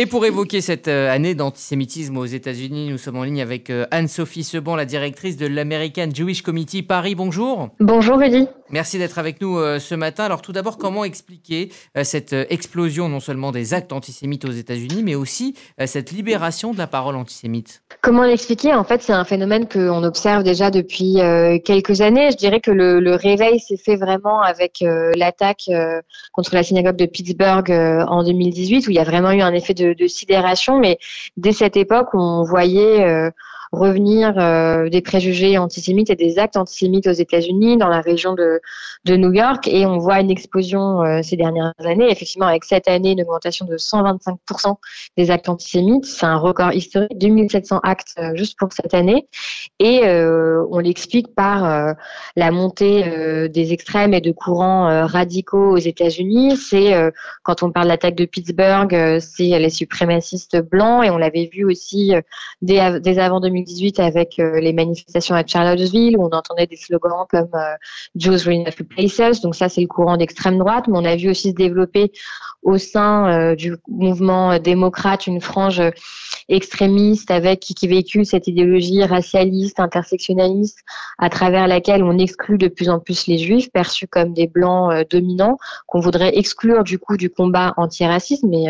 Et pour évoquer cette euh, année d'antisémitisme aux États-Unis, nous sommes en ligne avec euh, Anne-Sophie Seban, la directrice de l'American Jewish Committee Paris. Bonjour. Bonjour Rudy. Merci d'être avec nous euh, ce matin. Alors tout d'abord, comment expliquer cette explosion non seulement des actes antisémites aux États-Unis, mais aussi cette libération de la parole antisémite? Comment l'expliquer? En fait, c'est un phénomène qu'on observe déjà depuis quelques années. Je dirais que le, réveil s'est fait vraiment avec l'attaque contre la synagogue de Pittsburgh en 2018, où il y a vraiment eu un effet de sidération, mais dès cette époque, on voyait euh, revenir euh, des préjugés antisémites et des actes antisémites aux États-Unis, dans la région de, New York, et on voit une explosion euh, ces dernières années. Effectivement, avec cette année, une augmentation de 125% des actes antisémites, c'est un record historique, 2700 actes euh, juste pour cette année, et on l'explique par la montée des extrêmes et de courants radicaux aux États-Unis. C'est quand on parle de l'attaque de Pittsburgh, c'est les suprémacistes blancs, et on l'avait vu aussi dès, dès avant 2000 2018 avec euh, les manifestations à Charlottesville où on entendait des slogans comme euh, Jews Renewal Places. Donc ça, c'est le courant d'extrême droite. Mais on a vu aussi se développer au sein euh, du mouvement démocrate une frange extrémiste avec qui, véhicule cette idéologie racialiste, intersectionnaliste, à travers laquelle on exclut de plus en plus les juifs, perçus comme des blancs dominants, qu'on voudrait exclure du coup du combat antiraciste. Mais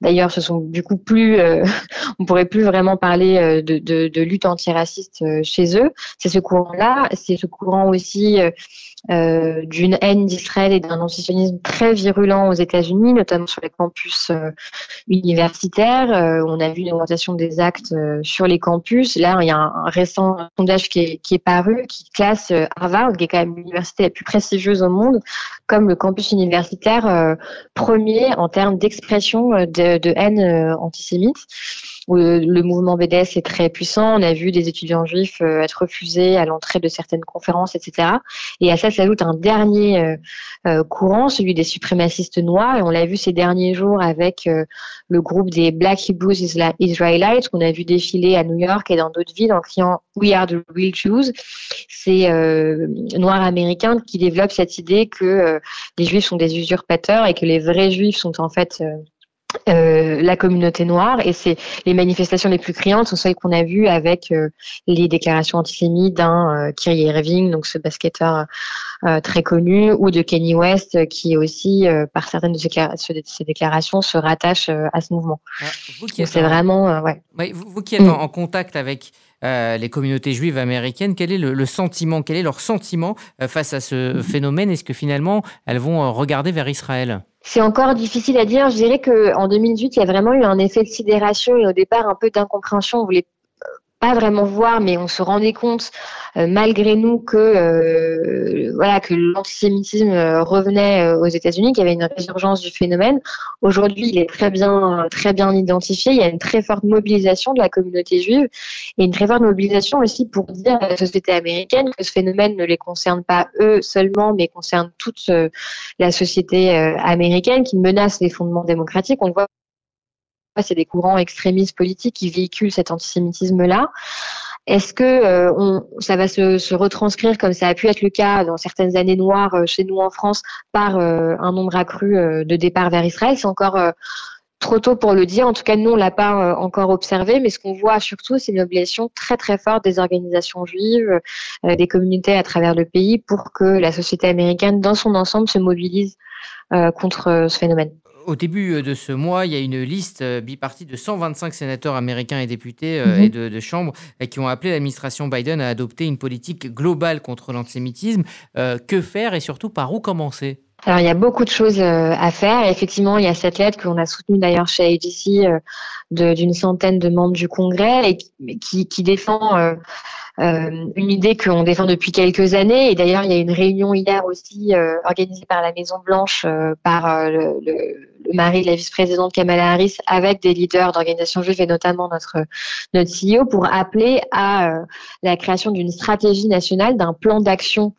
d'ailleurs, ce sont du coup plus, on pourrait plus vraiment parler de lutte antiraciste euh, chez eux. C'est ce courant-là, c'est ce courant aussi euh, euh, d'une haine d'Israël et d'un antisionisme très virulent aux États-Unis, notamment sur les campus universitaires. on a vu une augmentation des actes sur les campus. Là, il y a un, récent sondage qui est, qui est, paru qui classe Harvard, qui est quand même l'université la plus prestigieuse au monde, comme le campus universitaire premier en termes d'expression de, de, haine antisémite où le mouvement BDS est très puissant. On a vu des étudiants juifs euh, être refusés à l'entrée de certaines conférences, etc. Et à ça s'ajoute un dernier euh, euh, courant, celui des suprémacistes noirs. Et on l'a vu ces derniers jours avec le groupe des Black Hebrews Israelites qu'on a vu défiler à New York et dans d'autres villes en criant We are the real Jews. C'est noirs américains qui développent cette idée que les juifs sont des usurpateurs et que les vrais juifs sont en fait euh, la communauté noire et c'est les manifestations les plus criantes sont celles qu'on a vues avec euh, les déclarations antisémites d'un euh, Kyrie Irving donc ce basketteur euh, très connu ou de Kenny West qui aussi par certaines de ses, déclarations se rattache à ce mouvement. Ah, c'est vraiment ouais. vous, qui êtes mm. en, contact avec les communautés juives américaines, quel est le, le sentiment, quel est leur sentiment face à ce phénomène? Est-ce que finalement elles vont regarder vers Israël? C'est encore difficile à dire. Je dirais qu'en 2018, il y a vraiment eu un effet de sidération et au départ un peu d'incompréhension. Pas vraiment voir, mais on se rendait compte euh, malgré nous que euh, voilà que l'antisémitisme euh, revenait aux États-Unis, qu'il y avait une résurgence du phénomène. Aujourd'hui, il est très bien très bien identifié. Il y a une très forte mobilisation de la communauté juive et une très forte mobilisation aussi pour dire à la société américaine que ce phénomène ne les concerne pas eux seulement, mais concerne toute la société américaine, qui menace les fondements démocratiques. On c'est des courants extrémistes politiques qui véhiculent cet antisémitisme-là. Est-ce que euh, on, ça va se, se, retranscrire comme ça a pu être le cas dans certaines années noires euh, chez nous en France par euh, un nombre accru de départs vers Israël? C'est encore trop tôt pour le dire. En tout cas, nous, on l'a pas encore observé, mais ce qu'on voit surtout, c'est une obligation très très forte des organisations juives, des communautés à travers le pays, pour que la société américaine, dans son ensemble, se mobilise contre ce phénomène au début euh, de ce mois, il y a une liste euh, bipartie de 125 sénateurs américains et députés euh, et mhm. de, chambres qui ont appelé l'administration Biden à adopter une politique globale contre l'antisémitisme. que faire et surtout par où commencer? Alors il y a beaucoup de choses à faire. effectivement, il y a cette lettre que l'on a soutenue d'ailleurs chez AGC d'une centaine de membres du Congrès et qui, qui défend euh, une idée qu'on défend depuis quelques années. Et d'ailleurs, il y a une réunion hier aussi organisée par la Maison Blanche, par le, le, mari de la vice-présidente Kamala Harris, avec des leaders d'organisations juives et notamment notre notre CEO, pour appeler à la création d'une stratégie nationale, d'un plan d'action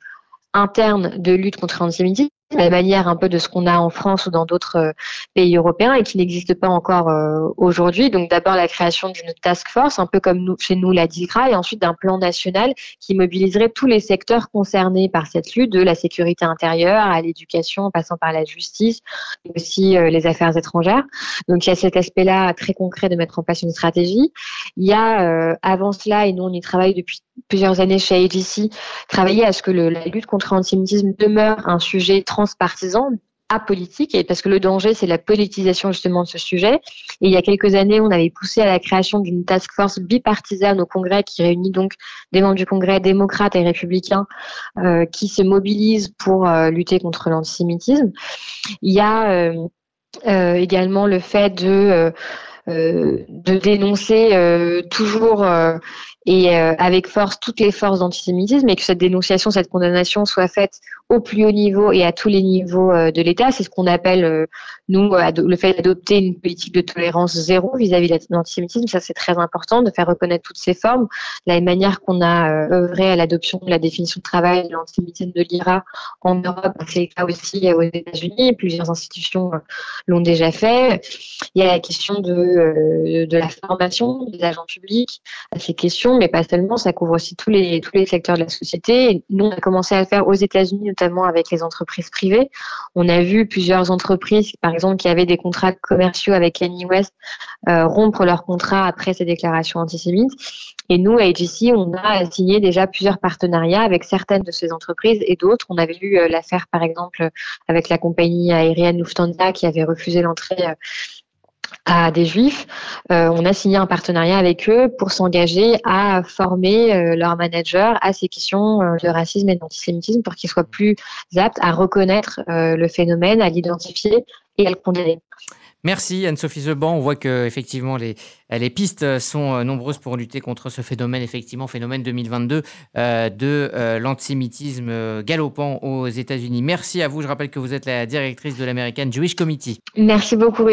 interne de lutte contre l'antisémitisme la manière un peu de ce qu'on a en France ou dans d'autres euh, pays européens et qui n'existe pas encore euh, aujourd'hui. Donc d'abord la création d'une task force, un peu comme chez nous la DIGRA, et ensuite d'un plan national qui mobiliserait tous les secteurs concernés par cette lutte, de la sécurité intérieure à l'éducation, en passant par la justice, et aussi euh, les affaires étrangères. Donc il y a cet aspect-là très concret de mettre en place une stratégie. Il y a avant cela, et nous on y travaille depuis plusieurs années chez AGC, travailler à ce que la lutte contre l'antisémitisme demeure un sujet transpartisan, apolitique, et parce que le danger, c'est la politisation justement de ce sujet. Et il y a quelques années, on avait poussé à la création d'une task force bipartisane au Congrès qui réunit donc des membres du Congrès démocrates et républicains euh, qui se mobilisent pour euh, lutter contre l'antisémitisme. Il y a euh, également le fait de de dénoncer euh, toujours euh, et avec force toutes les forces d'antisémitisme et que cette dénonciation, cette condamnation soit faite au plus haut niveau et à tous les niveaux de l'État. C'est ce qu'on appelle, nous, le fait d'adopter une politique de tolérance zéro vis-à-vis de l'antisémitisme. Ça, c'est très important de faire reconnaître toutes ces formes. La manière qu'on a œuvré à l'adoption de la définition de travail de l'antisémitisme de l'IRA en Europe, c'est le cas aussi aux États-Unis. Plusieurs institutions l'ont déjà fait. Il y a la question de euh, de la formation des agents publics à ces questions, mais pas seulement, ça couvre aussi tous les, tous les secteurs de la société. nous, on a commencé à le faire aux États-Unis, notamment avec les entreprises privées. On a vu plusieurs entreprises, par exemple, qui avaient des contrats commerciaux avec Kanye West, euh, rompre leurs contrats après ces déclarations antisémites. Et nous, à AGC, on a signé déjà plusieurs partenariats avec certaines de ces entreprises et d'autres. On avait eu euh, l'affaire, par exemple, avec la compagnie aérienne Lufthansa qui avait refusé l'entrée à des juifs, euh, on a signé un partenariat avec eux pour s'engager à former euh, leurs managers à ces questions euh, de racisme et d'antisémitisme pour qu'ils soient plus aptes à reconnaître le phénomène, à l'identifier et à le condamner. Merci Anne-Sophie Zeban. On voit que effectivement les, les pistes sont nombreuses pour lutter contre ce phénomène, effectivement phénomène 2022 de l'antisémitisme galopant aux États-Unis. Merci à vous. Je rappelle que vous êtes la directrice de l'American Jewish Committee. Merci beaucoup.